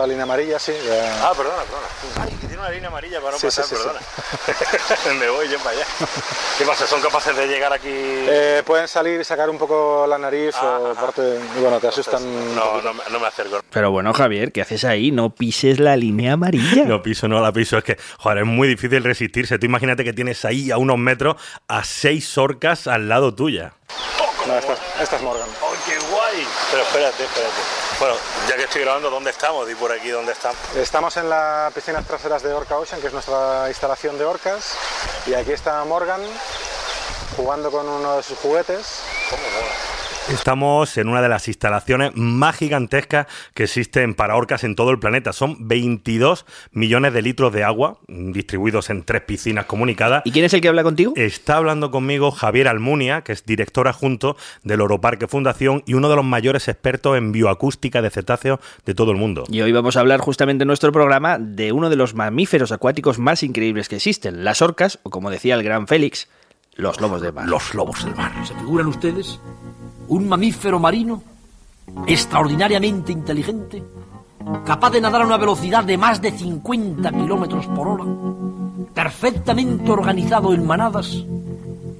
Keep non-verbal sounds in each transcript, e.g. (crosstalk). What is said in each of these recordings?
la línea amarilla, sí. ya- Ah, perdona, perdona. Ay, que tiene una línea amarilla para no Sí, pasar, sí, sí, perdona. (laughs) Me voy yo para allá. ¿Qué pasa? ¿Son capaces de llegar aquí? Eh, pueden salir y sacar un poco la nariz o ajá. parte, y bueno, te asustan. No, no, me- no me acerco. Pero bueno, Javier, ¿qué haces ahí? No pises la línea amarilla. No piso, no la piso. Es que, joder, es muy difícil resistirse. Tú imagínate que tienes ahí a unos metros a seis orcas al lado tuya. No, esta, esta es Morgan. ¡Oh, qué guay! Pero espérate, espérate. Bueno, ya que estoy grabando, ¿dónde estamos? Di por aquí dónde estamos. Estamos en las piscinas traseras de Orca Ocean, que es nuestra instalación de orcas. Y aquí está Morgan jugando con uno de sus juguetes. Estamos en una de las instalaciones más gigantescas que existen para orcas en todo el planeta. Son 22 millones de litros de agua distribuidos en tres piscinas comunicadas. ¿Y quién es el que habla contigo? Está hablando conmigo Javier Almunia, que es director adjunto del Oroparque Fundación y uno de los mayores expertos en bioacústica de cetáceos de todo el mundo. Y hoy vamos a hablar justamente en nuestro programa de uno de los mamíferos acuáticos más increíbles que existen, las orcas, o como decía el gran Félix, los lobos de mar. Los lobos del mar. ¿Se figuran ustedes un mamífero marino extraordinariamente inteligente, capaz de nadar a una velocidad de más de 50 kilómetros por hora, perfectamente organizado en manadas,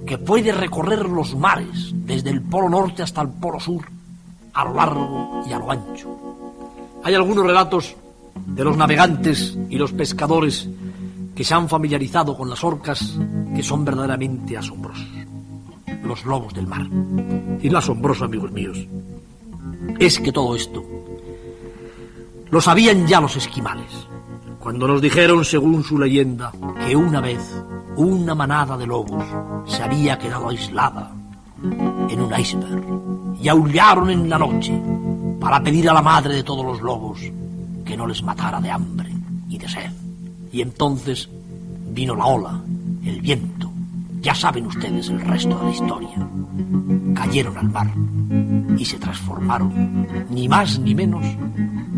que puede recorrer los mares desde el polo norte hasta el polo sur, a lo largo y a lo ancho? Hay algunos relatos de los navegantes y los pescadores que se han familiarizado con las orcas que son verdaderamente asombrosos los lobos del mar. Y lo asombroso, amigos míos, es que todo esto lo sabían ya los esquimales, cuando nos dijeron, según su leyenda, que una vez una manada de lobos se había quedado aislada en un iceberg y aullaron en la noche para pedir a la madre de todos los lobos que no les matara de hambre y de sed. Y entonces vino la ola, el viento, ya saben ustedes el resto de la historia. Cayeron al mar y se transformaron, ni más ni menos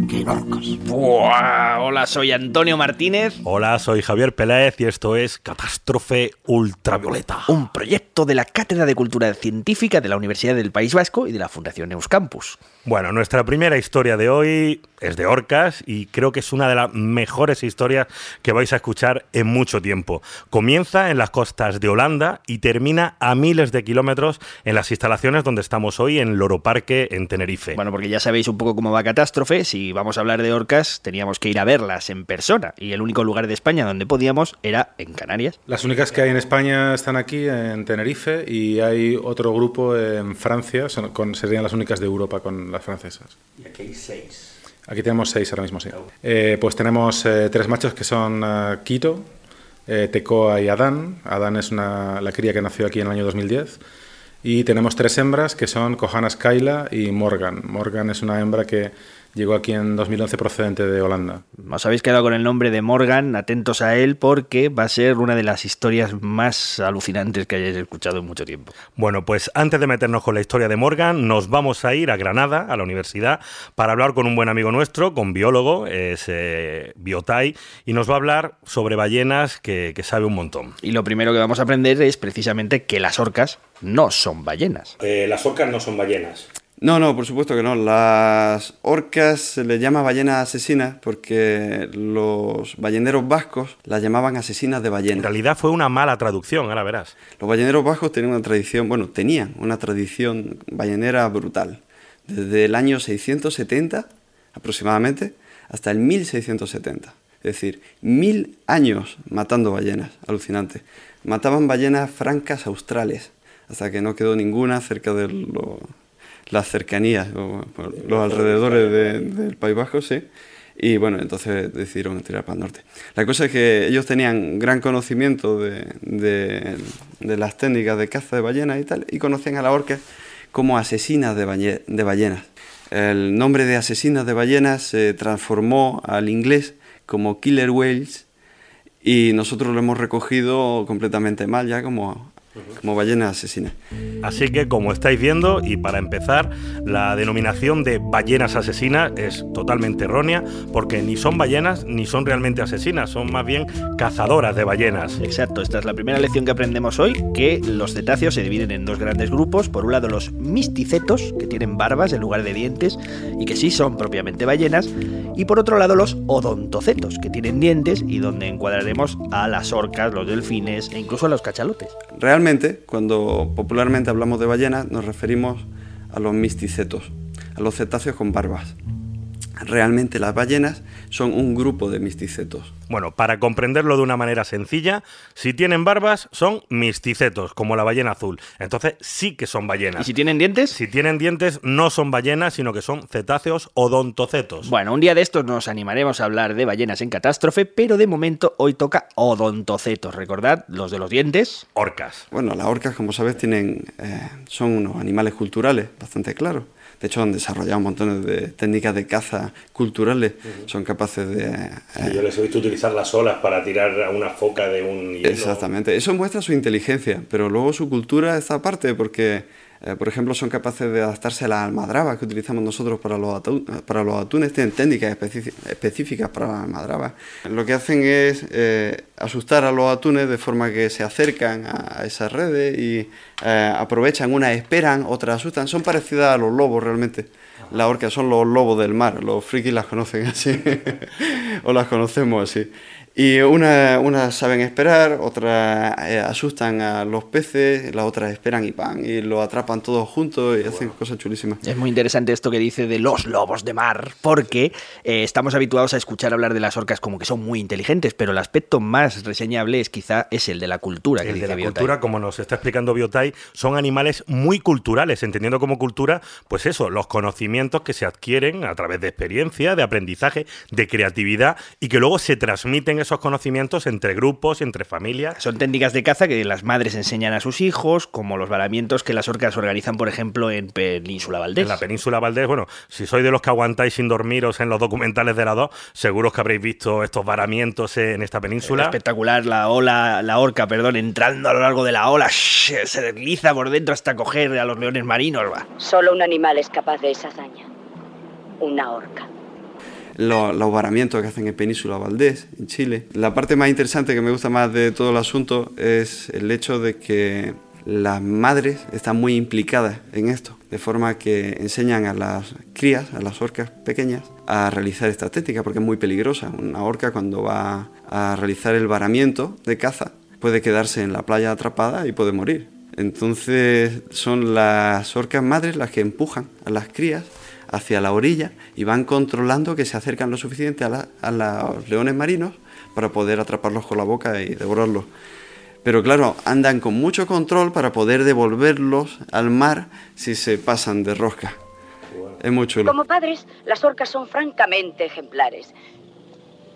que en orcas. Buah, hola, soy Antonio Martínez, Hola, soy Javier Peláez y esto es Catástrofe Ultravioleta. un proyecto de la Cátedra de Cultura Científica de la Universidad del País Vasco y de la Fundación Euskampus. Bueno, nuestra primera historia de hoy es de orcas y creo que es una de las mejores historias que vais a escuchar en mucho tiempo. Comienza en las costas de Holanda y termina a miles de kilómetros en las instalaciones donde estamos hoy en Loro Parque en Tenerife. Bueno, porque ya sabéis un poco cómo va Catástrofe, si vamos a hablar de orcas teníamos que ir a verlas en persona y el único lugar de España donde podíamos era en Canarias. Las únicas que hay en España están aquí, en Tenerife, y hay otro grupo en Francia, son- con- serían las únicas de Europa con las francesas. Y aquí hay seis. Aquí tenemos seis ahora mismo, sí. Eh, pues tenemos eh, tres machos que son eh, Quito, Tecoa y Adán. Adán es la cría que nació aquí en el año 2010. Y tenemos tres hembras que son Kohanas Kaila y Morgan. Morgan es una hembra que llegó aquí en 2011 procedente de Holanda. Os habéis quedado con el nombre de Morgan, atentos a él porque va a ser una de las historias más alucinantes que hayáis escuchado en mucho tiempo. Bueno, pues antes de meternos con la historia de Morgan, nos vamos a ir a Granada, a la universidad, para hablar con un buen amigo nuestro, con biólogo, es eh, Biotai, y nos va a hablar sobre ballenas que, que sabe un montón. Y lo primero que vamos a aprender es precisamente que las orcas no son ballenas. las orcas no son ballenas. No, no, por supuesto que no. Las orcas se les llama ballenas asesinas porque los balleneros vascos las llamaban asesinas de En ballenas. realidad fue una mala traducción, ahora verás. Los balleneros vascos tenían una tradición, bueno, tenían una tradición ballenera brutal. Desde el año 670 aproximadamente hasta el 1670. Es decir, mil años matando ballenas, alucinante. Mataban ballenas francas australes, hasta que no quedó ninguna cerca de lo- las cercanías, o, los alrededores de- del País Vasco, sí. Y bueno, entonces decidieron tirar para el norte. La cosa es que ellos tenían gran conocimiento de, de- las técnicas de caza de ballenas y tal, y conocían a la orca como asesinas de, balle- de ballenas. El nombre de asesinas de ballenas se transformó al inglés como killer whales y nosotros lo hemos recogido completamente mal ya como como ballenas asesinas. Así que, como estáis viendo, y para empezar, la denominación de ballenas asesinas es totalmente errónea, porque ni son ballenas ni son realmente asesinas, son más bien cazadoras de ballenas. Exacto, esta es la primera lección que aprendemos hoy, que los cetáceos se dividen en dos grandes grupos. Por un lado, los misticetos, que tienen barbas en lugar de dientes y que sí son propiamente ballenas, y por otro lado, los odontocetos, que tienen dientes y donde encuadraremos a las orcas, los delfines e incluso a los cachalotes. Realmente, cuando popularmente hablamos de ballenas, nos referimos a los misticetos, a los cetáceos con barbas. Realmente las ballenas son un grupo de misticetos. Bueno, para comprenderlo de una manera sencilla, si tienen barbas son misticetos, como la ballena azul. Entonces sí que son ballenas. ¿Y si tienen dientes? Si tienen dientes no son ballenas, sino que son cetáceos odontocetos. Bueno, un día de estos nos animaremos a hablar de ballenas en catástrofe, pero de momento hoy toca odontocetos. Recordad, los de los dientes. Orcas. Bueno, las orcas, como sabes, tienen, eh, son unos animales culturales bastante claros. De hecho, han desarrollado un montón de técnicas de caza culturales. Son capaces de... eh, yo les he visto utilizar las olas para tirar a una foca de un hielo. Exactamente. Eso muestra su inteligencia, pero luego su cultura está aparte porque, eh, por ejemplo, son capaces de adaptarse a las almadrabas que utilizamos nosotros para los, atu- para los atunes. Tienen técnicas específicas para las almadrabas. Lo que hacen es eh, asustar a los atunes de forma que se acercan a, esas redes y eh, aprovechan, unas esperan, otras asustan. Son parecidas a los lobos realmente. Las orcas son los lobos del mar, los frikis las conocen así, (laughs) o las conocemos así. Y unas una saben esperar, otras eh, asustan a los peces, las otras esperan y van y lo atrapan todos juntos y hacen cosas chulísimas. Es muy interesante esto que dice de los lobos de mar, porque eh, estamos habituados a escuchar hablar de las orcas como que son muy inteligentes, pero el aspecto más reseñable es quizá es el de la cultura que El dice de la cultura, como nos está explicando Biotay, son animales muy culturales, entendiendo como cultura, pues eso, los conocimientos que se adquieren a través de experiencia, de aprendizaje, de creatividad y que luego se transmiten esos conocimientos entre grupos y entre familias. Son técnicas de caza que las madres enseñan a sus hijos, como los varamientos que las orcas organizan, por ejemplo, en Península Valdés. En la península Valdés, bueno, si sois de los que aguantáis sin dormiros en los documentales de la 2, seguro que habréis visto estos varamientos en esta península. Espectacular, la ola, la orca, perdón, entrando a lo largo de la ola, sh- se desliza por dentro hasta coger a los leones marinos. va. Solo un animal es capaz de esa hazaña. Una orca. Los, los varamientos que hacen en Península Valdés, en Chile. La parte más interesante que me gusta más de todo el asunto es el hecho de que las madres están muy implicadas en esto, de forma que enseñan a las crías, a las orcas pequeñas, a realizar esta técnica, porque es muy peligrosa. Una orca cuando va a realizar el varamiento de caza puede quedarse en la playa atrapada y puede morir. Entonces son las orcas madres las que empujan a las crías hacia la orilla y van controlando que se acercan lo suficiente a, la- a los leones marinos para poder atraparlos con la boca y devorarlos. Pero claro, andan con mucho control para poder devolverlos al mar si se pasan de rosca. Es muy chulo. Como padres, las orcas son francamente ejemplares.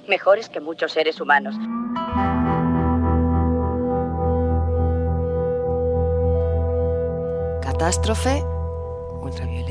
Mejores que muchos seres humanos. Catástrofe ultravioleta.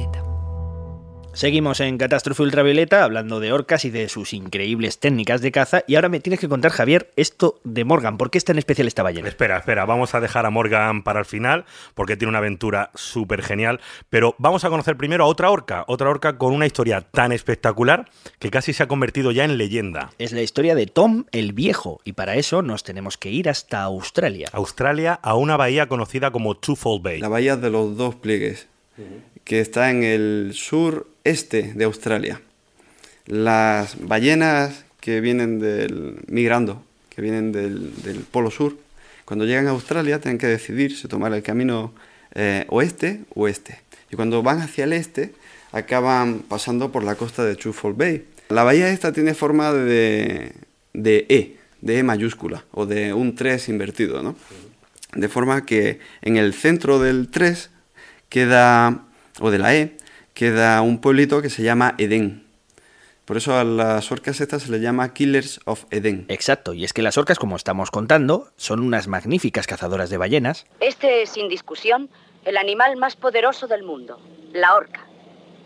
Seguimos en Catástrofe Ultravioleta hablando de orcas y de sus increíbles técnicas de caza. Y ahora me tienes que contar, Javier, esto de Morgan. ¿Por qué es tan especial esta ballena? Espera, espera, vamos a dejar a Morgan para el final porque tiene una aventura súper genial. Pero vamos a conocer primero a otra orca, otra orca con una historia tan espectacular que casi se ha convertido ya en leyenda. Es la historia de Tom el Viejo. Y para eso nos tenemos que ir hasta Australia. Australia a una bahía conocida como Twofold Bay. La bahía de los dos pliegues, que está en el sureste de Australia. Las ballenas que vienen del, migrando, que vienen del, del polo sur, cuando llegan a Australia tienen que decidir si tomar el camino eh, oeste o este. Y cuando van hacia el este, acaban pasando por la costa de Twofold Bay. La bahía esta tiene forma de, de E, de E mayúscula, o de un 3 invertido, ¿no? De forma que en el centro del 3 queda, o de la E, queda un pueblito que se llama Edén. Por eso a las orcas estas se les llama Killers of Eden. Exacto, y es que las orcas, como estamos contando, son unas magníficas cazadoras de ballenas. Este es, sin discusión, el animal más poderoso del mundo, la orca.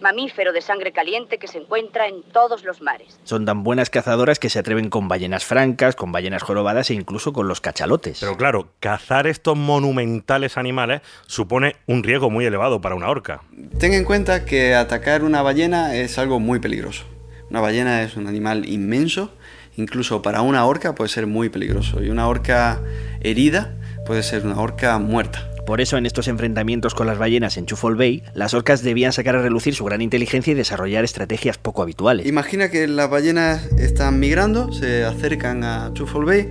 Mamífero de sangre caliente que se encuentra en todos los mares. Son tan buenas cazadoras que se atreven con ballenas francas, con ballenas jorobadas e incluso con los cachalotes. Pero claro, cazar estos monumentales animales supone un riesgo muy elevado para una orca. Ten en cuenta que atacar una ballena es algo muy peligroso. Una ballena es un animal inmenso, incluso para una orca puede ser muy peligroso. Y una orca herida puede ser una orca muerta. Por eso en estos enfrentamientos con las ballenas en Chufol Bay, las orcas debían sacar a relucir su gran inteligencia y desarrollar estrategias poco habituales. Imagina que las ballenas están migrando, se acercan a Chufol Bay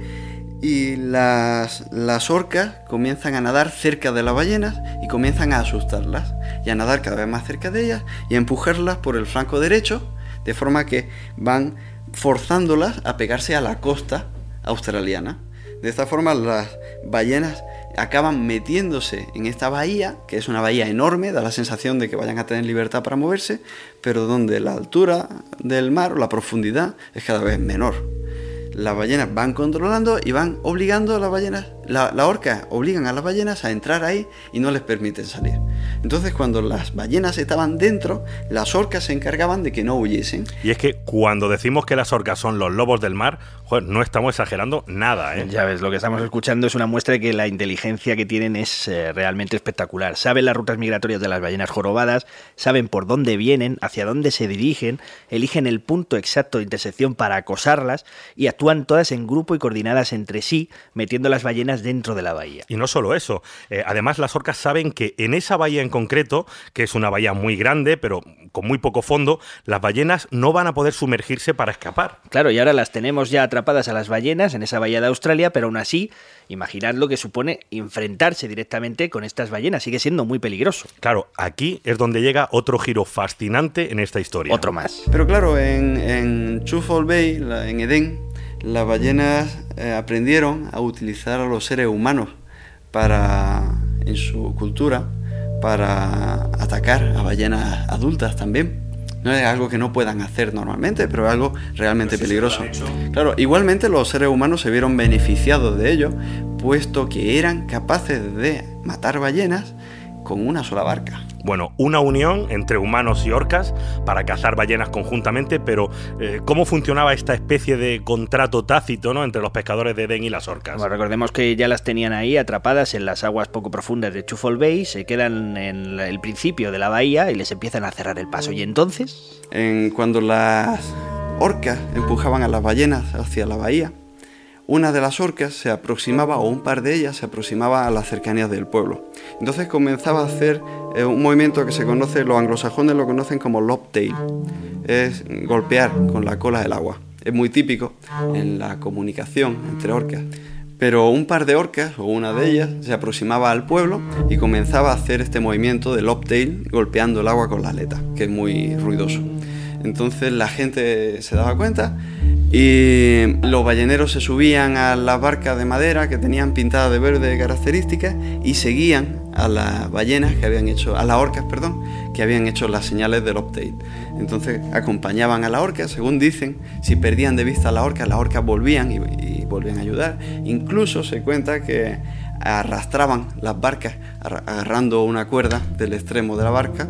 y las, las orcas comienzan a nadar cerca de las ballenas y comienzan a asustarlas y a nadar cada vez más cerca de ellas y a empujarlas por el flanco derecho de forma que van forzándolas a pegarse a la costa australiana. De esta forma las ballenas acaban metiéndose en esta bahía, que es una bahía enorme, da la sensación de que vayan a tener libertad para moverse, pero donde la altura del mar o la profundidad es cada vez menor. Las ballenas van controlando y van obligando a las ballenas, la, la orca obligan a las ballenas a entrar ahí y no les permiten salir. Entonces cuando las ballenas estaban dentro, las orcas se encargaban de que no huyesen. Y es que cuando decimos que las orcas son los lobos del mar, joder, no estamos exagerando nada, ¿eh? Ya ves, lo que estamos escuchando es una muestra de que la inteligencia que tienen es eh, realmente espectacular. Saben las rutas migratorias de las ballenas jorobadas, saben por dónde vienen, hacia dónde se dirigen, eligen el punto exacto de intersección para acosarlas y actúan todas en grupo y coordinadas entre sí, metiendo las ballenas dentro de la bahía. Y no solo eso, eh, además las orcas saben que en esa bahía en concreto, que es una bahía muy grande, pero con muy poco fondo, las ballenas no van a poder sumergirse para escapar. Claro, y ahora las tenemos ya atrapadas a las ballenas en esa bahía de Australia, pero aún así, imaginad lo que supone enfrentarse directamente con estas ballenas. Sigue siendo muy peligroso. Claro, aquí es donde llega otro giro fascinante en esta historia. Otro más. Pero claro, en, en Chufol Bay, en Edén, las ballenas eh, aprendieron a utilizar a los seres humanos para, en su cultura, para atacar a ballenas adultas también. No es algo que no puedan hacer normalmente, pero es algo realmente peligroso. Claro, igualmente los seres humanos se vieron beneficiados de ello, puesto que eran capaces de matar ballenas con una sola barca. Bueno, una unión entre humanos y orcas para cazar ballenas conjuntamente, pero eh, ¿cómo funcionaba esta especie de contrato tácito ¿no? entre los pescadores de Edén y las orcas? Bueno, recordemos que ya las tenían ahí atrapadas en las aguas poco profundas de Chufol Bay, se quedan en el principio de la bahía y les empiezan a cerrar el paso. Y entonces, En, cuando las orcas empujaban a las ballenas hacia la bahía, una de las orcas se aproximaba, o un par de ellas se aproximaba a las cercanías del pueblo. Entonces comenzaba a hacer eh, un movimiento que se conoce, los anglosajones lo conocen como lobtail, es golpear con la cola del agua. Es muy típico en la comunicación entre orcas. Pero un par de orcas, o una de ellas, se aproximaba al pueblo y comenzaba a hacer este movimiento de lobtail golpeando el agua con la aleta, que es muy ruidoso. Entonces la gente se daba cuenta y los balleneros se subían a las barcas de madera que tenían pintadas de verde características y seguían a las ballenas que habían hecho, a las orcas, perdón, que habían hecho las señales del update. Entonces acompañaban a la orca, según dicen, si perdían de vista a la orca, las orcas volvían y, y volvían a ayudar. Incluso se cuenta que arrastraban las barcas arra- agarrando una cuerda del extremo de la barca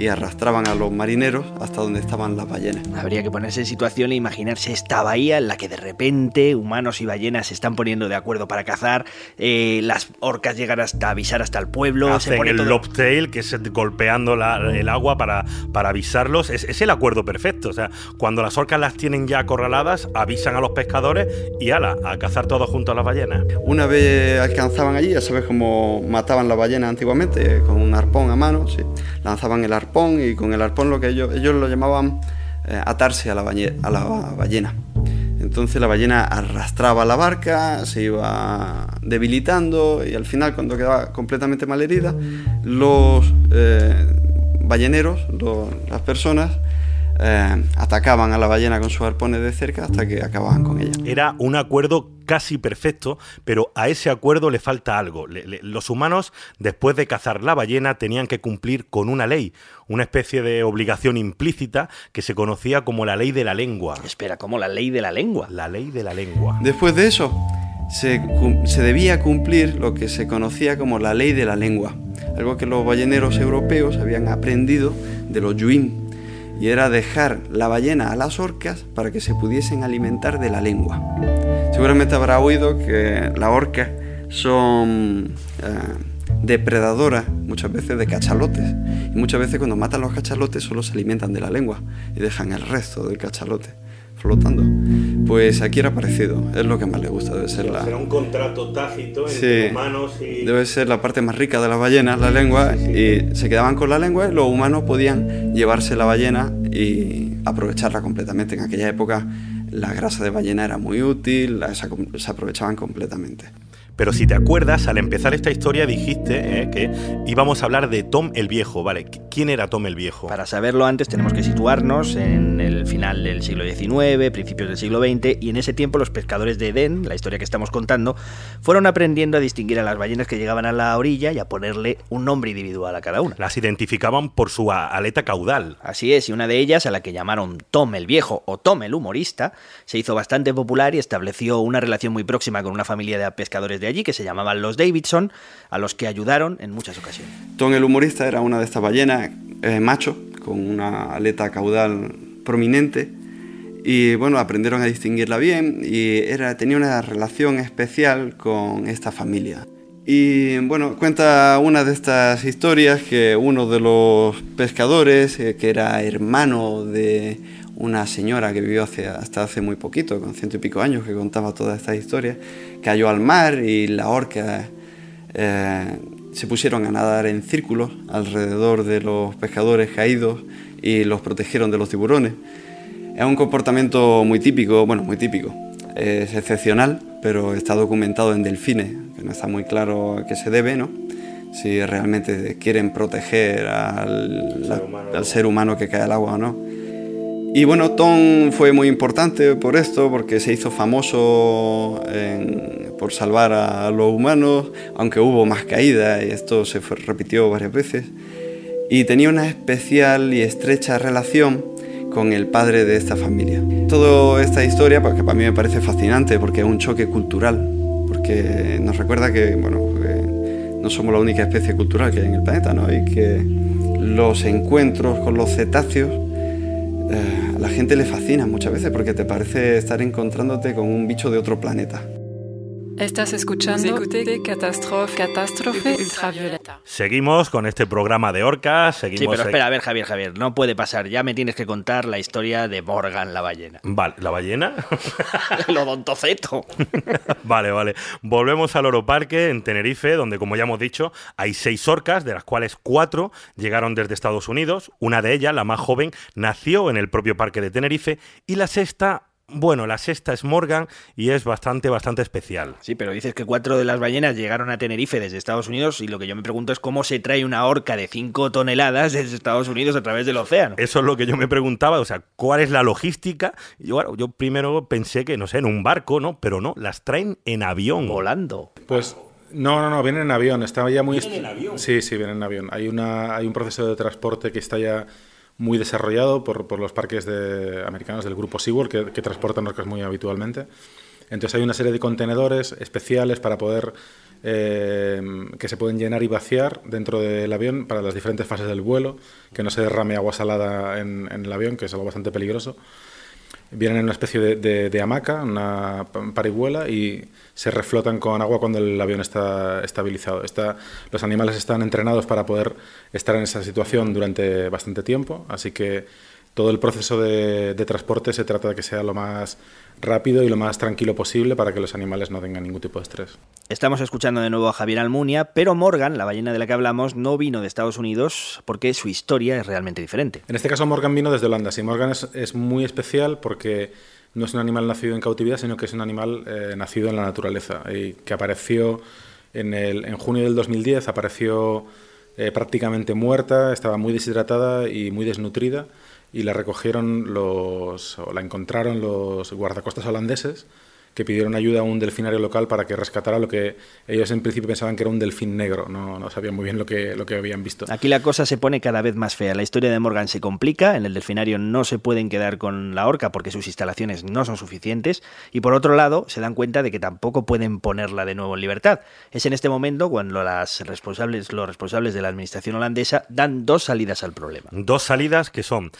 y arrastraban a los marineros hasta donde estaban las ballenas. habría que ponerse en situación e imaginarse esta bahía en la que de repente humanos y ballenas se están poniendo de acuerdo para cazar, eh, las orcas llegan hasta avisar hasta el pueblo, se Hacen pone el todo- lobtail, que es golpeando la- el agua para, para avisarlos. Es, es el acuerdo perfecto. O sea, cuando las orcas las tienen ya acorraladas, avisan a los pescadores y ala, a cazar todos juntos a las ballenas. Una vez alcanzaban allí, ya sabes cómo mataban la ballena antiguamente, con un arpón a mano, sí. lanzaban el arpón y con el arpón lo que ellos, ellos lo llamaban eh, atarse a la, la ballena. Entonces la ballena arrastraba la barca, se iba debilitando y al final cuando quedaba completamente malherida, los eh, balleneros, las personas, eh, atacaban a la ballena con sus arpones de cerca hasta que acababan con ella. Era un acuerdo casi perfecto, pero a ese acuerdo le falta algo. Le- le- los humanos, después de cazar la ballena, tenían que cumplir con una ley, una especie de obligación implícita que se conocía como la ley de la lengua. Espera, como la ley de la lengua. La ley de la lengua. Después de eso, se, se, debía cumplir lo que se conocía como la ley de la lengua, algo que los balleneros europeos habían aprendido de los yuim, y era dejar la ballena a las orcas para que se pudiesen alimentar de la lengua. Seguramente habrá oído que las orcas son eh, depredadoras muchas veces de cachalotes y muchas veces cuando matan los cachalotes solo se alimentan de la lengua y dejan el resto del cachalote flotando. Pues aquí era parecido, es lo que más le gusta, debe ser la... Será un contrato tácito entre humanos y... Debe ser la parte más rica de las ballenas, la lengua, y se quedaban con la lengua y los humanos podían llevarse la ballena y aprovecharla completamente. En aquella época la grasa de ballena era muy útil, se aprovechaban completamente. Pero si te acuerdas, al empezar esta historia dijiste eh, que íbamos a hablar de Tom el Viejo, ¿vale? ¿Quién era Tom el Viejo? Para saberlo antes tenemos que situarnos en el final del siglo XIX, principios del siglo XX, y en ese tiempo los pescadores de Edén, la historia que estamos contando, fueron aprendiendo a distinguir a las ballenas que llegaban a la orilla y a ponerle un nombre individual a cada una. Las identificaban por su aleta caudal. Así es, y una de ellas, a la que llamaron Tom el Viejo o Tom el Humorista, se hizo bastante popular y estableció una relación muy próxima con una familia de pescadores de allí que se llamaban los Davidson, a los que ayudaron en muchas ocasiones. Tom el humorista era una de estas ballenas eh, macho, con una aleta caudal prominente, y bueno, aprendieron a distinguirla bien y era, tenía una relación especial con esta familia. Y bueno, cuenta una de estas historias que uno de los pescadores, eh, que era hermano de una señora que vivió hasta hace muy poquito, con ciento y pico años, que contaba toda esta historia, cayó al mar y la orca eh, se pusieron a nadar en círculos alrededor de los pescadores caídos y los protegieron de los tiburones. Es un comportamiento muy típico, bueno, muy típico, es excepcional, pero está documentado en delfines, que no está muy claro a qué se debe, ¿no? Si realmente quieren proteger al, al ser humano que cae al agua o no. Y bueno, Tom fue muy importante por esto, porque se hizo famoso por salvar a los humanos, aunque hubo más caídas y esto se repitió varias veces. Y tenía una especial y estrecha relación con el padre de esta familia. Toda esta historia, pues, que para mí me parece fascinante, porque es un choque cultural, porque nos recuerda que, bueno, no somos la única especie cultural que hay en el planeta, ¿no? Y que los encuentros con los cetáceos a la gente le fascina muchas veces porque te parece estar encontrándote con un bicho de otro planeta. Estás escuchando Catástrofe, Catástrofe Ultravioleta. Seguimos con este programa de orcas. Seguimos sí, pero espera, a ver, Javier, Javier, no puede pasar. Ya me tienes que contar la historia de Morgan la ballena. Vale, ¿la ballena? (laughs) El odontoceto. (laughs) vale, vale. Volvemos al Oro Parque en Tenerife, donde, como ya hemos dicho, hay seis orcas, de las cuales cuatro llegaron desde Estados Unidos. Una de ellas, la más joven, nació en el propio parque de Tenerife y la sexta bueno, la sexta es Morgan y es bastante, bastante especial. Sí, pero dices que cuatro de las ballenas llegaron a Tenerife desde Estados Unidos y lo que yo me pregunto es cómo se trae una orca de cinco toneladas desde Estados Unidos a través del océano. Eso es lo que yo me preguntaba, o sea, ¿cuál es la logística? Y bueno, yo primero pensé que, no sé, en un barco, ¿no? Pero no, las traen en avión. Volando. Pues no, no, no, vienen en avión. Estaba ya muy. ¿Vienen en avión? Sí, sí, vienen en avión. Hay, una, hay un proceso de transporte que está ya muy desarrollado por, por los parques de, americanos del grupo SeaWorld que, transportan orcas muy habitualmente. Entonces hay una serie de contenedores especiales para poder eh, que se pueden llenar y vaciar dentro del avión para las diferentes fases del vuelo, que no se derrame agua salada en el avión, que es algo bastante peligroso vienen en una especie de, de, hamaca, una parihuela, y se reflotan con agua cuando el avión está estabilizado. los animales están entrenados para poder estar en esa situación durante bastante tiempo, así que todo el proceso de, de transporte se trata de que sea lo más rápido y lo más tranquilo posible para que los animales no tengan ningún tipo de estrés. Estamos escuchando de nuevo a Javier Almunia, pero Morgan, la ballena de la que hablamos, no vino de Estados Unidos porque su historia es realmente diferente. En este caso Morgan vino desde Holanda. Sí, Morgan es, muy especial porque no es un animal nacido en cautividad, sino que es un animal eh, nacido en la naturaleza y que apareció en, el, en junio del 2010, apareció eh, prácticamente muerta, estaba muy deshidratada y muy desnutrida y la recogieron los, o la encontraron los guardacostas holandeses que pidieron ayuda a un delfinario local para que rescatara lo que ellos en principio pensaban que era un delfín negro, no, no sabían muy bien lo que, lo que habían visto. Aquí la cosa se pone cada vez más fea. La historia de Morgan se complica, en el delfinario no se pueden quedar con la orca porque sus instalaciones no son suficientes y por otro lado se dan cuenta de que tampoco pueden ponerla de nuevo en libertad. Es en este momento cuando las responsables, los responsables de la administración holandesa dan dos salidas al problema. Dos salidas que son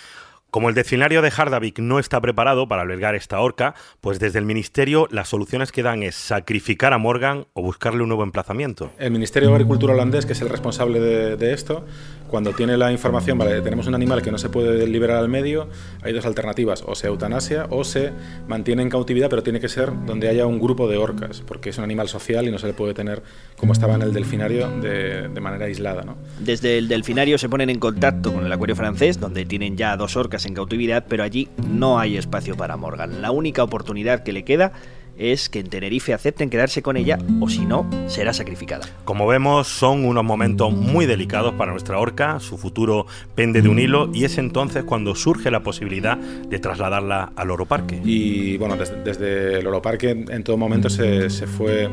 como el delfinario de Hardavik no está preparado para albergar esta orca, pues desde el Ministerio las soluciones que dan es sacrificar a Morgan o buscarle un nuevo emplazamiento. El Ministerio de Agricultura holandés, que es el responsable de, de esto, cuando tiene la información, vale, tenemos un animal que no se puede liberar al medio, hay dos alternativas, o se eutanasia o se mantiene en cautividad, pero tiene que ser donde haya un grupo de orcas, porque es un animal social y no se le puede tener, como estaba en el delfinario, de, de manera aislada. ¿no? Desde el delfinario se ponen en contacto con el acuario francés, donde tienen ya dos orcas en cautividad, pero allí no hay espacio para Morgan. La única oportunidad que le queda es que en Tenerife acepten quedarse con ella o si no, será sacrificada. Como vemos, son unos momentos muy delicados para nuestra orca, su futuro pende de un hilo y es entonces cuando surge la posibilidad de trasladarla al Oroparque. Y bueno, desde, desde el Oroparque en todo momento se, se fue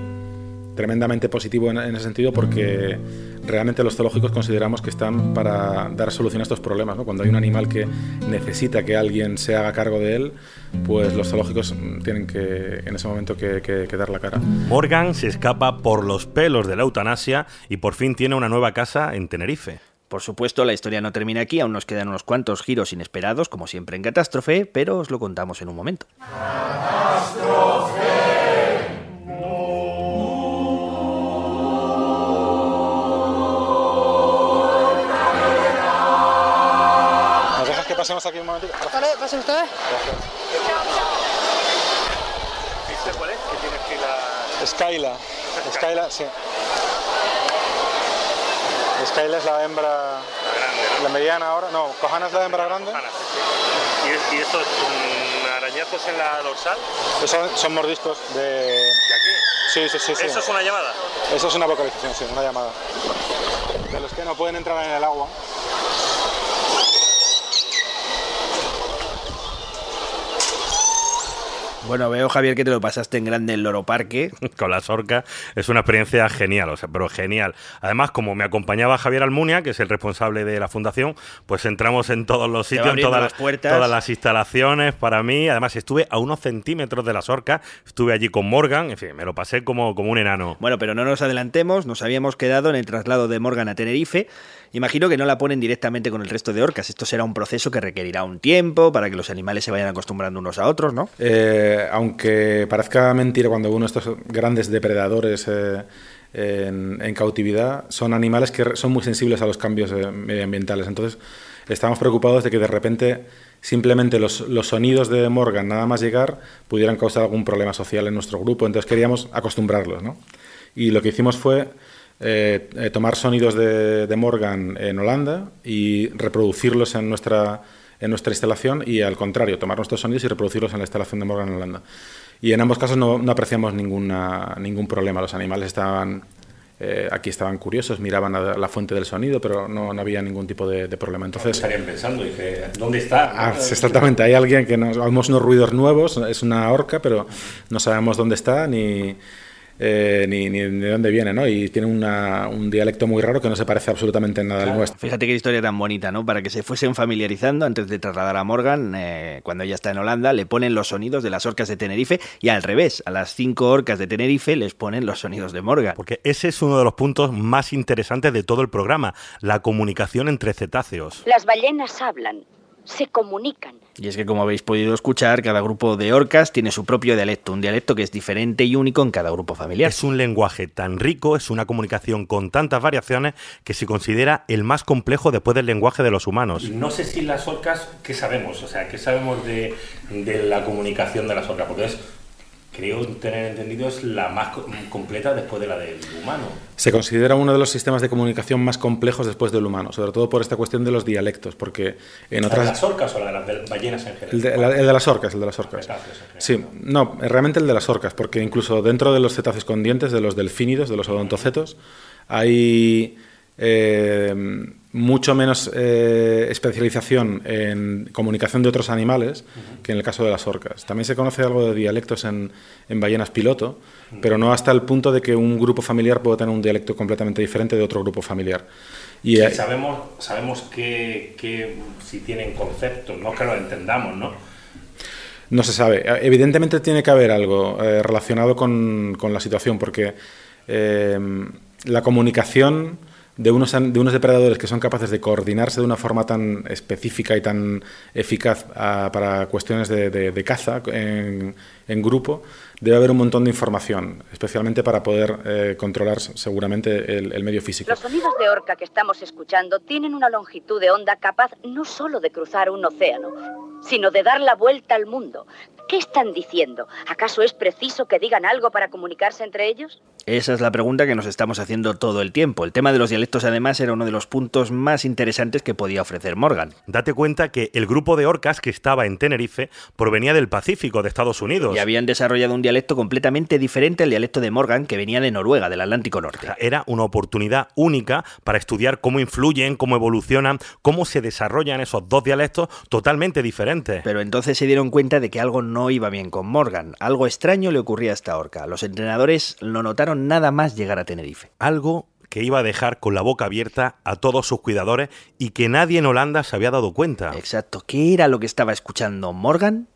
tremendamente positivo en, en, ese sentido porque realmente los zoológicos consideramos que están para dar solución a estos problemas. ¿no? Cuando hay un animal que necesita que alguien se haga cargo de él, pues los zoológicos tienen que en ese momento que, que, que dar la cara. Morgan se escapa por los pelos de la eutanasia y por fin tiene una nueva casa en Tenerife. Por supuesto, la historia no termina aquí, aún nos quedan unos cuantos giros inesperados, como siempre en Catástrofe, pero os lo contamos en un momento. ¡Catástrofe! Pasemos aquí un momentito. Vale, pasen ustedes. ¿Viste cuál es? Que tienes que ir a... Skyla. Skyla, sí. Skyla es la hembra... La grande, ¿no? La mediana ahora. No, Cojana es la hembra grande. Cojana, sí, sí. ¿Y, ¿Y estos arañazos en la dorsal? Son, son mordiscos de... ¿De aquí? Sí, sí, sí, sí. ¿Eso es una llamada? Eso es una vocalización, sí, una llamada. De los que no pueden entrar en el agua. Bueno, veo, Javier, que te lo pasaste en grande en Loro Parque. (laughs) Con las orcas es una experiencia genial, o sea, pero genial. Además, como me acompañaba Javier Almunia, que es el responsable de la fundación, pues entramos en todos los sitios, en todas las, puertas. todas las instalaciones para mí. Además, estuve a unos centímetros de las orcas, estuve allí con Morgan, en fin, me lo pasé como, como un enano. Bueno, pero no nos adelantemos, nos habíamos quedado en el traslado de Morgan a Tenerife. Imagino que no la ponen directamente con el resto de orcas. Esto será un proceso que requerirá un tiempo para que los animales se vayan acostumbrando unos a otros, ¿no? Eh, aunque parezca mentira cuando uno de estos grandes depredadores eh, en, en, cautividad son animales que son muy sensibles a los cambios eh, medioambientales. Entonces, estamos preocupados de que de repente simplemente los, los, sonidos de Morgan, nada más llegar, pudieran causar algún problema social en nuestro grupo. Entonces, queríamos acostumbrarlos, ¿no? Y lo que hicimos fue eh, eh, tomar sonidos de, de, Morgan en Holanda y reproducirlos en nuestra, en nuestra instalación y al contrario, tomar nuestros sonidos y reproducirlos en la instalación de Morgan en Holanda. Y en ambos casos no, no apreciamos ninguna, ningún problema. Los animales estaban eh, aquí estaban curiosos, miraban a la fuente del sonido, pero no, no había ningún tipo de, de problema. Entonces estarían pensando, dije, ¿dónde está? Ah, exactamente, hay alguien que nos oímos unos ruidos nuevos, es una orca, pero no sabemos dónde está ni eh, ni, ni, de dónde viene, ¿no? Y tiene una, un dialecto muy raro que no se parece absolutamente en nada claro. al nuestro. Fíjate qué historia tan bonita, ¿no? Para que se fuesen familiarizando antes de trasladar a Morgan, eh, cuando ella está en Holanda, le ponen los sonidos de las orcas de Tenerife y al revés, a las cinco orcas de Tenerife les ponen los sonidos de Morgan. Porque ese es uno de los puntos más interesantes de todo el programa, la comunicación entre cetáceos. Las ballenas hablan, se comunican. Y es que, como habéis podido escuchar, cada grupo de orcas tiene su propio dialecto, un dialecto que es diferente y único en cada grupo familiar. Es un lenguaje tan rico, es una comunicación con tantas variaciones que se considera el más complejo después del lenguaje de los humanos. No sé si las orcas, ¿qué sabemos? O sea, ¿qué sabemos de, de la comunicación de las orcas? Porque es creo tener entendido, es la más completa después de la del humano. Se considera uno de los sistemas de comunicación más complejos después del humano, sobre todo por esta cuestión de los dialectos, porque en ¿La otras... de las orcas o la de las ballenas en general? El de, la, el de las orcas, el de las orcas. Sí, no, realmente el de las orcas, porque incluso dentro de los cetáceos con dientes, de los delfínidos, de los odontocetos, hay eh, mucho menos eh, especialización en comunicación de otros animales que en el caso de las orcas. También se conoce algo de dialectos en, en ballenas piloto, pero no hasta el punto de que un grupo familiar pueda tener un dialecto completamente diferente de otro grupo familiar. Y, eh, sabemos, sabemos que, que, si tienen conceptos, no que lo entendamos, ¿no? No se sabe. Evidentemente tiene que haber algo eh, relacionado con, con, la situación, porque eh, la comunicación de unos, de unos depredadores que son capaces de coordinarse de una forma tan específica y tan eficaz a, para cuestiones de, caza en, en, grupo, debe haber un montón de información, especialmente para poder eh, controlar seguramente el, el, medio físico. Los sonidos de orca que estamos escuchando tienen una longitud de onda capaz no solo de cruzar un océano, sino de dar la vuelta al mundo. ¿Qué están diciendo? ¿Acaso es preciso que digan algo para comunicarse entre ellos? Esa es la pregunta que nos estamos haciendo todo el tiempo. El tema de los dialectos además era uno de los puntos más interesantes que podía ofrecer Morgan. Date cuenta que el grupo de orcas que estaba en Tenerife provenía del Pacífico de Estados Unidos. Y habían desarrollado un dialecto completamente diferente al dialecto de Morgan que venía de Noruega, del Atlántico Norte. Era una oportunidad única para estudiar cómo influyen, cómo evolucionan, cómo se desarrollan esos dos dialectos totalmente diferentes. Pero entonces se dieron cuenta de que algo no iba bien con Morgan. Algo extraño le ocurría a esta orca. Los entrenadores lo notaron nada más llegar a Tenerife. Algo que iba a dejar con la boca abierta a todos sus cuidadores y que nadie en Holanda se había dado cuenta. Exacto. ¿Qué era lo que estaba escuchando Morgan?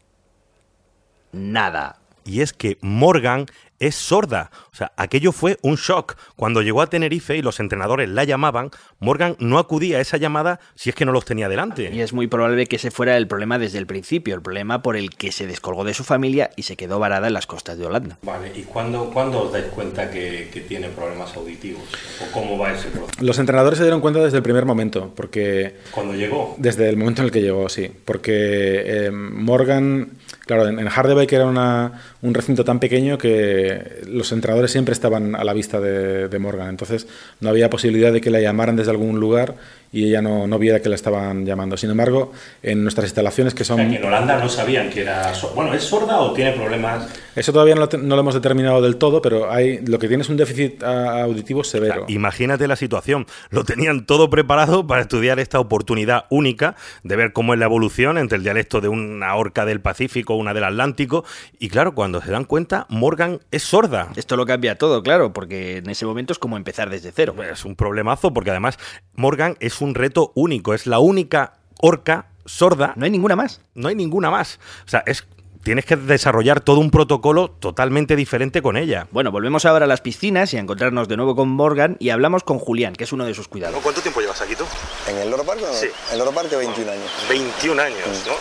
Nada. Y es que Morgan es sorda. O sea, aquello fue un shock. Cuando llegó a Tenerife y los entrenadores la llamaban, Morgan no acudía a esa llamada si es que no los tenía delante. Y es muy probable que ese fuera el problema desde el principio, el problema por el que se descolgó de su familia y se quedó varada en las costas de Holanda. Vale, ¿y cuándo, cuándo os dais cuenta que, que tiene problemas auditivos? ¿O cómo va ese proceso? Los entrenadores se dieron cuenta desde el primer momento, porque... ¿Cuándo llegó? Desde el momento en el que llegó, sí. Porque eh, Morgan... Claro, en, en Hardebay era una, un recinto tan pequeño que los entrenadores siempre estaban a la vista de, de, Morgan. Entonces no había posibilidad de que la llamaran desde algún lugar y ella no, no viera que la estaban llamando. Sin embargo, en nuestras instalaciones que son... O sea, que en Holanda no sabían que era... Bueno, ¿es sorda o tiene problemas? Eso todavía no lo, no lo hemos determinado del todo, pero hay, lo que tiene es un déficit auditivo severo. O sea, imagínate la situación. Lo tenían todo preparado para estudiar esta oportunidad única de ver cómo es la evolución entre el dialecto de una orca del Pacífico, una del Atlántico. Y claro, cuando se dan cuenta, Morgan es sorda. Esto lo cambia todo, claro, porque en ese momento es como empezar desde cero. Es un problemazo porque además Morgan es un reto único, es la única orca sorda. No hay ninguna más. No hay ninguna más. O sea, es tienes que desarrollar todo un protocolo totalmente diferente con ella. Bueno, volvemos ahora a las piscinas y a encontrarnos de nuevo con Morgan y hablamos con Julián, que es uno de sus cuidados. ¿Cuánto tiempo llevas aquí tú? ¿En el Loro Parque? Sí. En el Loro Parque 21 años. 21 años, mm. ¿no?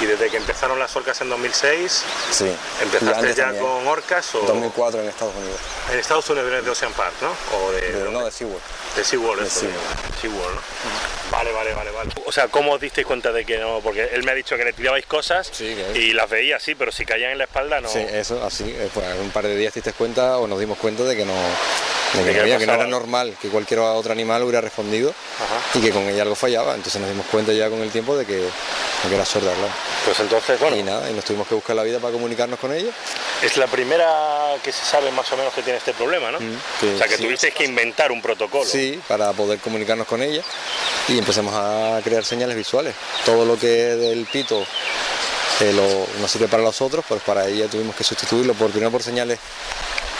Y desde que empezaron las orcas en 2006, sí. ¿empezaste ya también. con orcas o...? 2004 en Estados Unidos. En Estados Unidos vienes de Ocean Park, ¿no? O de, de, no, de SeaWorld. De SeaWorld, de eso. SeaWorld. SeaWorld, ¿no? Mm. Vale, vale, vale, vale. O sea, ¿cómo os disteis cuenta de que no? Porque él me ha dicho que le tirabais cosas sí, que y las veía así, pero si caían en la espalda no... Sí, eso, así. Pues un par de días te diste cuenta o nos dimos cuenta de que no, de que, no, había, que no era normal, que cualquier otro animal hubiera respondido Ajá. y que con ella algo fallaba. Entonces nos dimos cuenta ya con el tiempo de que, de que era sorda, claro. Pues entonces, bueno... Y nada, y nos tuvimos que buscar la vida para comunicarnos con ella. Es la primera que se sabe más o menos que tiene este problema, ¿no? Mm, o sea, que sí. tuvisteis que inventar un protocolo. Sí, para poder comunicarnos con ella y empezamos a crear señales visuales. Todo lo que es del pito eh, lo, no sirve para los otros, pues para ella tuvimos que sustituirlo por primero por señales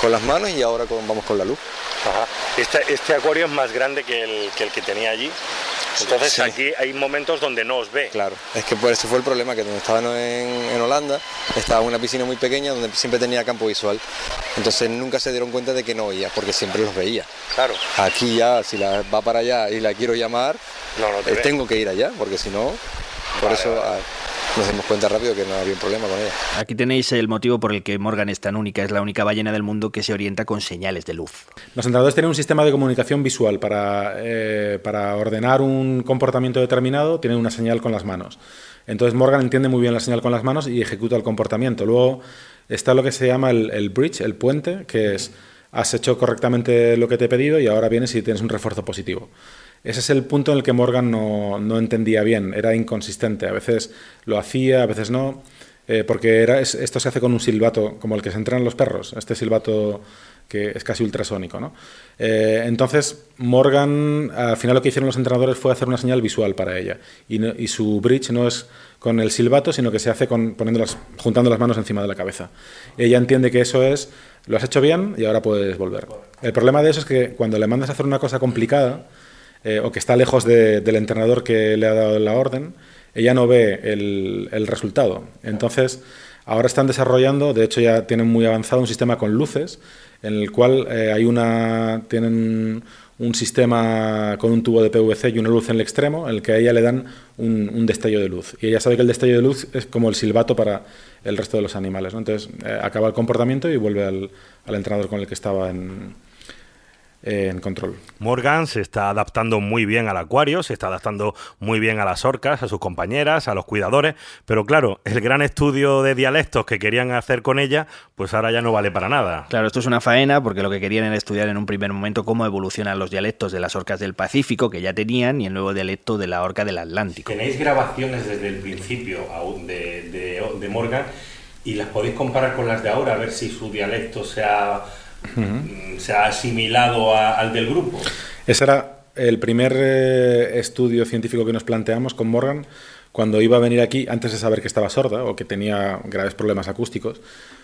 con las manos y ahora vamos con la luz. Este, este, acuario es más grande que, el que tenía allí. Entonces sí. aquí hay momentos donde no os ve. Claro, es que por eso fue el problema, que donde estaban en, en, Holanda estaba una piscina muy pequeña donde siempre tenía campo visual. Entonces nunca se dieron cuenta de que no oía, porque siempre los veía. Claro. Aquí ya, si la va para allá y la quiero llamar, no, no eh, tengo que ir allá, porque si no, por vale, eso... Vale. Nos dimos cuenta rápido que no había un problema con ella. Aquí tenéis el motivo por el que Morgan es tan única, es la única ballena del mundo que se orienta con señales de luz. Los entrenadores tienen un sistema de comunicación visual para, eh, para ordenar un comportamiento determinado, tienen una señal con las manos. Entonces Morgan entiende muy bien la señal con las manos y ejecuta el comportamiento. Luego está lo que se llama el, el bridge, el puente, que es has hecho correctamente lo que te he pedido y ahora vienes y tienes un refuerzo positivo. Ese es el punto en el que Morgan no, no entendía bien, era inconsistente. A veces lo hacía, a veces no, eh, porque era, es, esto se hace con un silbato, como el que se entrenan los perros, este silbato que es casi ultrasónico. ¿no? Eh, entonces, Morgan, al final lo que hicieron los entrenadores fue hacer una señal visual para ella. Y, su bridge no es con el silbato, sino que se hace con, juntando las manos encima de la cabeza. Ella entiende que eso es, lo has hecho bien y ahora puedes volver. El problema de eso es que cuando le mandas a hacer una cosa complicada, eh, o que está lejos del entrenador que le ha dado la orden, ella no ve el, resultado. Entonces, ahora están desarrollando, de hecho ya tienen muy avanzado un sistema con luces en el cual eh, hay una tienen un sistema con un tubo de PVC y una luz en el extremo, en el que a ella le dan un, destello de luz. Y ella sabe que el destello de luz es como el silbato para el resto de los animales. Entonces eh, acaba el comportamiento y vuelve al entrenador con el que estaba en, en control. Morgan se está adaptando muy bien al acuario, se está adaptando muy bien a las orcas, a sus compañeras, a los cuidadores, pero claro, el gran estudio de dialectos que querían hacer con ella, pues ahora ya no vale para nada. Claro, esto es una faena porque lo que querían era estudiar en un primer momento cómo evolucionan los dialectos de las orcas del Pacífico, que ya tenían, y el nuevo dialecto de la orca del Atlántico. Tenéis grabaciones desde el principio aún de, de Morgan y las podéis comparar con las de ahora, a ver si su dialecto se ha se ha asimilado al del grupo. Ese era el primer eh, estudio científico que nos planteamos con Morgan cuando iba a venir aquí, antes de saber que estaba sorda o que tenía graves problemas acústicos,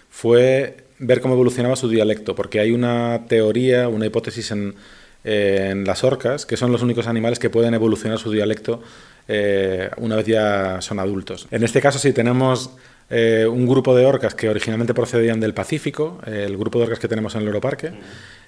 fue ver cómo evolucionaba su dialecto, porque hay una teoría, una hipótesis en, las orcas, que son los únicos animales que pueden evolucionar su dialecto eh, una vez ya son adultos. En este caso, sí tenemos eh, un grupo de orcas que originalmente procedían del Pacífico, eh, el grupo de orcas que tenemos en el Europarque,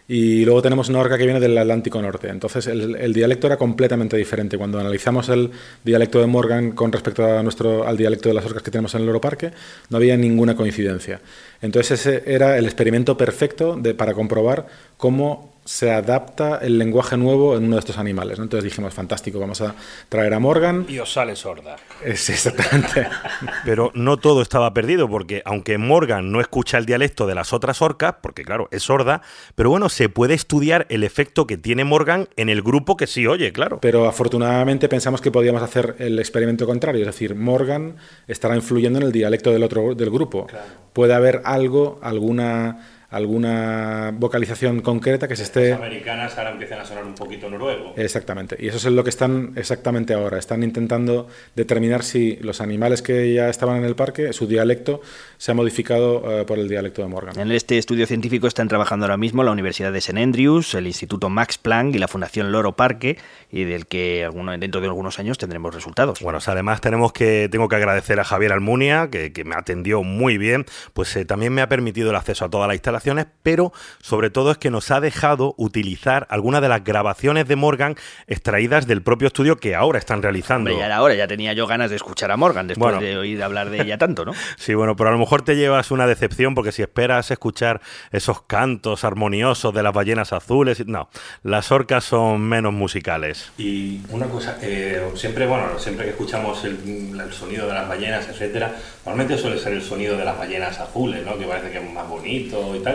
y luego tenemos una orca que viene del Atlántico Norte. Entonces el, dialecto era completamente diferente. Cuando analizamos el dialecto de Morgan con respecto a nuestro, al dialecto de las orcas que tenemos en el Europarque, no había ninguna coincidencia. Entonces ese era el experimento perfecto de, para comprobar cómo se adapta el lenguaje nuevo en uno de estos animales. Entonces dijimos, fantástico, vamos a traer a Morgan. Y os sale sorda. Es exactamente. (laughs) Pero no todo estaba perdido, porque aunque Morgan no escucha el dialecto de las otras orcas, porque claro, es sorda, pero bueno, se puede estudiar el efecto que tiene Morgan en el grupo que sí oye, claro. Pero afortunadamente pensamos que podíamos hacer el experimento contrario, es decir, Morgan estará influyendo en el dialecto del otro del grupo. Puede haber algo, alguna alguna vocalización concreta que se esté... Las americanas ahora empiezan a sonar un poquito noruego. Exactamente, y eso es lo que están exactamente ahora. Están intentando determinar si los animales que ya estaban en el parque, su dialecto se ha modificado eh, por el dialecto de Morgan. En este estudio científico están trabajando ahora mismo la Universidad de St. Andrews, el Instituto Max Planck y la Fundación Loro Parque, y del que dentro de algunos años tendremos resultados. Bueno, además tenemos que, tengo que agradecer a Javier Almunia, que, me atendió muy bien, pues eh, también me ha permitido el acceso a toda la instalación pero sobre todo es que nos ha dejado utilizar algunas de las grabaciones de Morgan extraídas del propio estudio que ahora están realizando. Hombre, ya ahora, ya tenía yo ganas de escuchar a Morgan después de oír hablar de ella tanto, ¿no? (laughs) sí, bueno, pero a lo mejor te llevas una decepción porque si esperas escuchar esos cantos armoniosos de las ballenas azules, no, las orcas son menos musicales. Y una cosa, eh, siempre, bueno, siempre que escuchamos el, el, sonido de las ballenas, etcétera, normalmente suele ser el sonido de las ballenas azules, ¿no? Que parece que es más bonito y tal.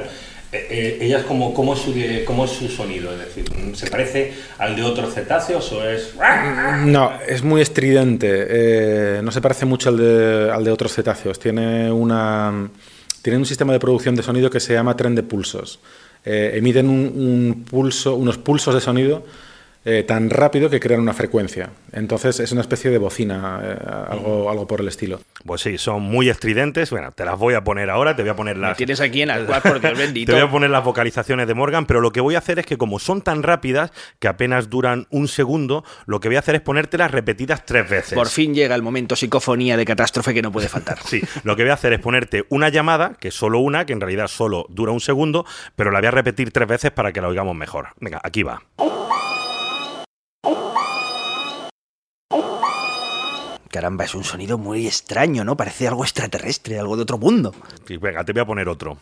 Eh, eh, ellas como cómo es, su, cómo es su sonido, es decir, ¿se parece al de otros cetáceos o es...? No, es muy estridente, eh, no se parece mucho al de, al de otros cetáceos, tiene, una, tiene un sistema de producción de sonido que se llama tren de pulsos, emiten un, pulso, unos pulsos de sonido eh, tan rápido que crean una frecuencia. Entonces es una especie de bocina, eh, algo, algo por el estilo. Pues sí, son muy estridentes. Bueno, te las voy a poner ahora, te voy a poner las. tienes aquí en (laughs) por Dios bendito. Te voy a poner las vocalizaciones de Morgan, pero lo que voy a hacer es que, como son tan rápidas, que apenas duran un segundo, lo que voy a hacer es ponértelas repetidas tres veces. Por fin llega el momento psicofonía de catástrofe que no puede faltar. (laughs) sí, lo que voy a hacer es ponerte una llamada, que es solo una, que en realidad solo dura un segundo, pero la voy a repetir tres veces para que la oigamos mejor. Venga, aquí va. Caramba, es un sonido muy extraño, ¿no? Parece algo extraterrestre, algo de otro mundo. Sí, venga, te voy a poner otro.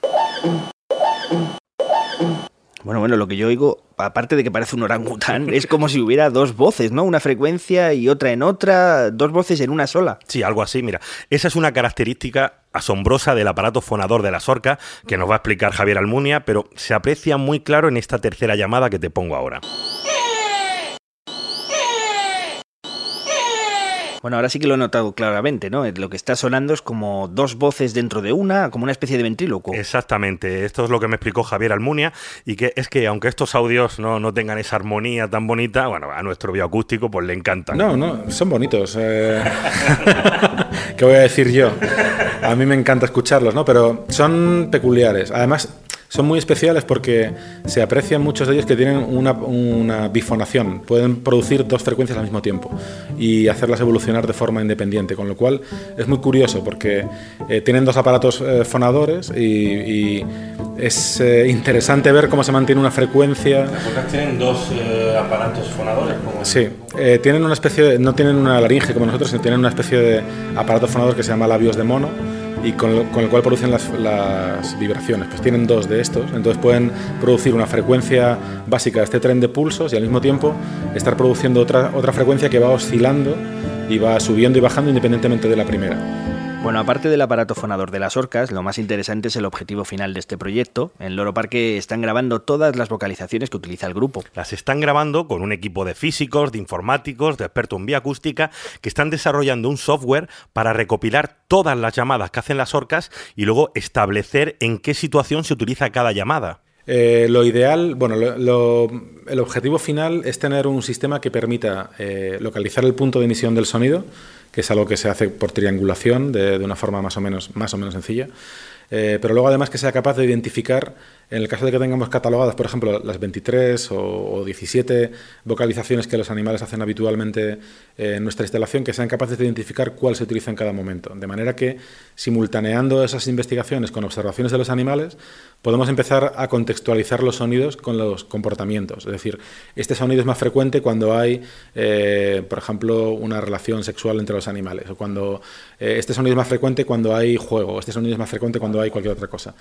Bueno, bueno, lo que yo oigo, aparte de que parece un orangután, es como si hubiera dos voces, ¿no? Una frecuencia y otra en otra, dos voces en una sola. Sí, algo así, mira. Esa es una característica asombrosa del aparato fonador de las orcas que nos va a explicar Javier Almunia, pero se aprecia muy claro en esta tercera llamada que te pongo ahora. Bueno, ahora sí que lo he notado claramente, ¿no? Lo que está sonando es como dos voces dentro de una, como una especie de ventríloco. Exactamente, esto es lo que me explicó Javier Almunia y que es que aunque estos audios no, no tengan esa armonía tan bonita, bueno, a nuestro bioacústico pues le encantan. No, no, son bonitos. Eh... (laughs) ¿Qué voy a decir yo? A mí me encanta escucharlos, ¿no? Pero son peculiares. Además, son muy especiales porque se aprecian muchos de ellos que tienen una, bifonación, pueden producir dos frecuencias al mismo tiempo y hacerlas evolucionar de forma independiente, con lo cual es muy curioso porque eh, tienen dos aparatos eh, fonadores y, es eh, interesante ver cómo se mantiene una frecuencia. ¿Las tienen dos aparatos fonadores? Sí, tienen una especie de, no tienen una laringe como nosotros, sino tienen una especie de aparato fonador que se llama labios de mono y con, el cual producen las, las, vibraciones. Pues tienen dos de estos, entonces pueden producir una frecuencia básica de este tren de pulsos y al mismo tiempo estar produciendo otra, otra frecuencia que va oscilando y va subiendo y bajando independientemente de la primera. Bueno, aparte del aparato fonador de las orcas, lo más interesante es el objetivo final de este proyecto. En Loro Parque están grabando todas las vocalizaciones que utiliza el grupo. Las están grabando con un equipo de físicos, de informáticos, de expertos en vía acústica, que están desarrollando un software para recopilar todas las llamadas que hacen las orcas y luego establecer en qué situación se utiliza cada llamada. Eh, lo ideal, bueno, el objetivo final es tener un sistema que permita eh, localizar el punto de emisión del sonido que es algo que se hace por triangulación de, una forma más o menos, más o menos sencilla. Eh, pero luego además que sea capaz de identificar, en el caso de que tengamos catalogadas, por ejemplo, las 23 o, 17 vocalizaciones que los animales hacen habitualmente en nuestra instalación, que sean capaces de identificar cuál se utiliza en cada momento. De manera que, simultaneando esas investigaciones con observaciones de los animales, podemos empezar a contextualizar los sonidos con los comportamientos. Es decir, este sonido es más frecuente cuando hay, eh, por ejemplo, una relación sexual entre los animales, o cuando este sonido es más frecuente cuando hay juego, este sonido es más frecuente cuando hay cualquier otra cosa,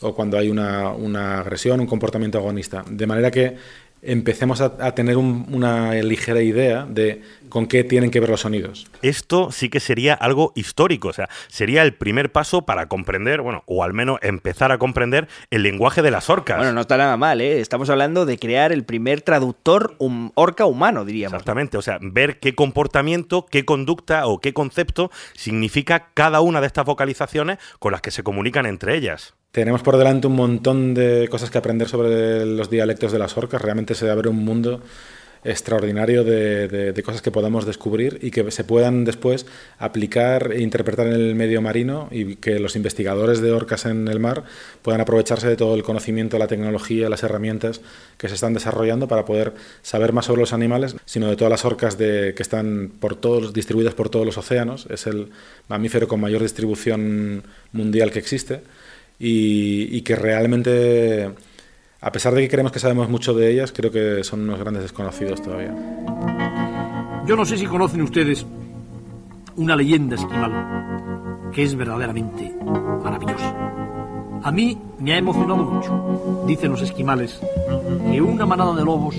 o cuando hay una, una agresión, un comportamiento agonista. De manera que empecemos a, tener una ligera idea de con qué tienen que ver los sonidos. Esto sí que sería algo histórico, o sea, sería el primer paso para comprender, bueno, o al menos empezar a comprender el lenguaje de las orcas. Bueno, no está nada mal, ¿eh? Estamos hablando de crear el primer traductor orca humano, diríamos. Exactamente, o sea, ver qué comportamiento, qué conducta o qué concepto significa cada una de estas vocalizaciones con las que se comunican entre ellas. Tenemos por delante un montón de cosas que aprender sobre los dialectos de las orcas. Realmente se abre un mundo extraordinario de, cosas que podamos descubrir y que se puedan después aplicar e interpretar en el medio marino y que los investigadores de orcas en el mar puedan aprovecharse de todo el conocimiento, la tecnología, las herramientas que se están desarrollando para poder saber más sobre los animales, sino de todas las orcas de, que están por todos, distribuidas por todos los océanos. Es el mamífero con mayor distribución mundial que existe y, que realmente, a pesar de que creemos que sabemos mucho de ellas, creo que son unos grandes desconocidos todavía. Yo no sé si conocen ustedes una leyenda esquimal que es verdaderamente maravillosa. A mí me ha emocionado mucho. Dicen los esquimales que una manada de lobos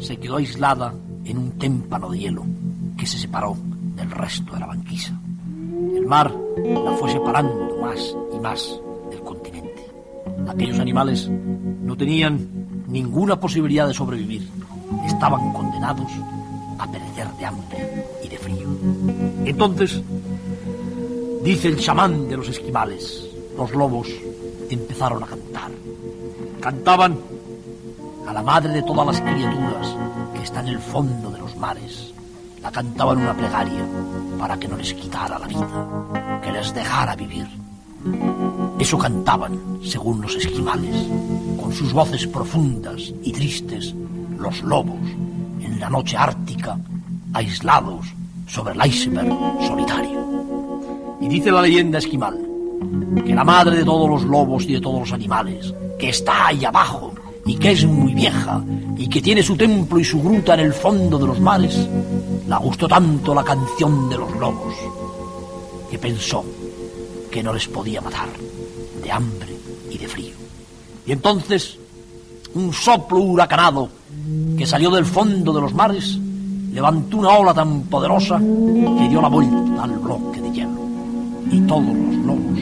se quedó aislada en un témpano de hielo que se separó del resto de la banquisa. El mar la fue separando más y más Aquellos animales no tenían ninguna posibilidad de sobrevivir. Estaban condenados a perecer de hambre y de frío. Entonces, dice el chamán de los esquimales, los lobos empezaron a cantar. Cantaban a la madre de todas las criaturas que está en el fondo de los mares. La cantaban una plegaria para que no les quitara la vida, que les dejara vivir. Eso cantaban, según los esquimales, con sus voces profundas y tristes, los lobos, en la noche ártica, aislados sobre el iceberg solitario. Y dice la leyenda esquimal que la madre de todos los lobos y de todos los animales, que está ahí abajo y que es muy vieja y que tiene su templo y su gruta en el fondo de los mares, la gustó tanto la canción de los lobos que pensó que no les podía matar de hambre y de frío. Y entonces un soplo huracanado que salió del fondo de los mares levantó una ola tan poderosa que dio la vuelta al bloque de hielo. Y todos los lobos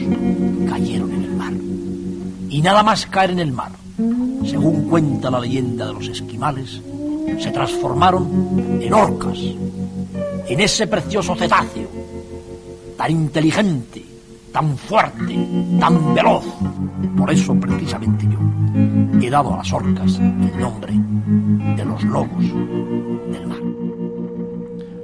cayeron en el mar. Y nada más caer en el mar, según cuenta la leyenda de los esquimales, se transformaron en orcas. en ese precioso cetáceo, tan inteligente, tan fuerte, tan veloz. Por eso, precisamente yo, he dado a las orcas el nombre de los lobos del mar.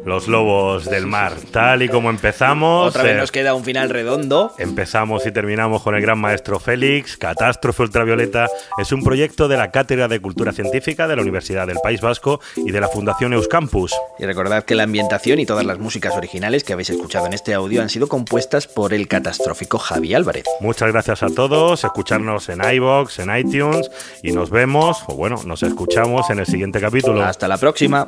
Los lobos del mar, tal y como empezamos. Otra vez eh, nos queda un final redondo. Empezamos y terminamos con el gran maestro Félix. Catástrofe Ultravioleta es un proyecto de la Cátedra de Cultura Científica de la Universidad del País Vasco y de la Fundación Euskampus. Y recordad que la ambientación y todas las músicas originales que habéis escuchado en este audio han sido compuestas por el catastrófico Javi Álvarez. Muchas gracias a todos, escucharnos en iBox, en iTunes y nos vemos, o bueno, nos escuchamos en el siguiente capítulo. Hasta la próxima.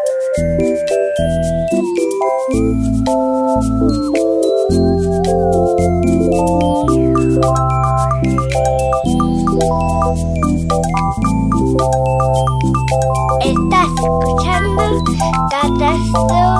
Hello.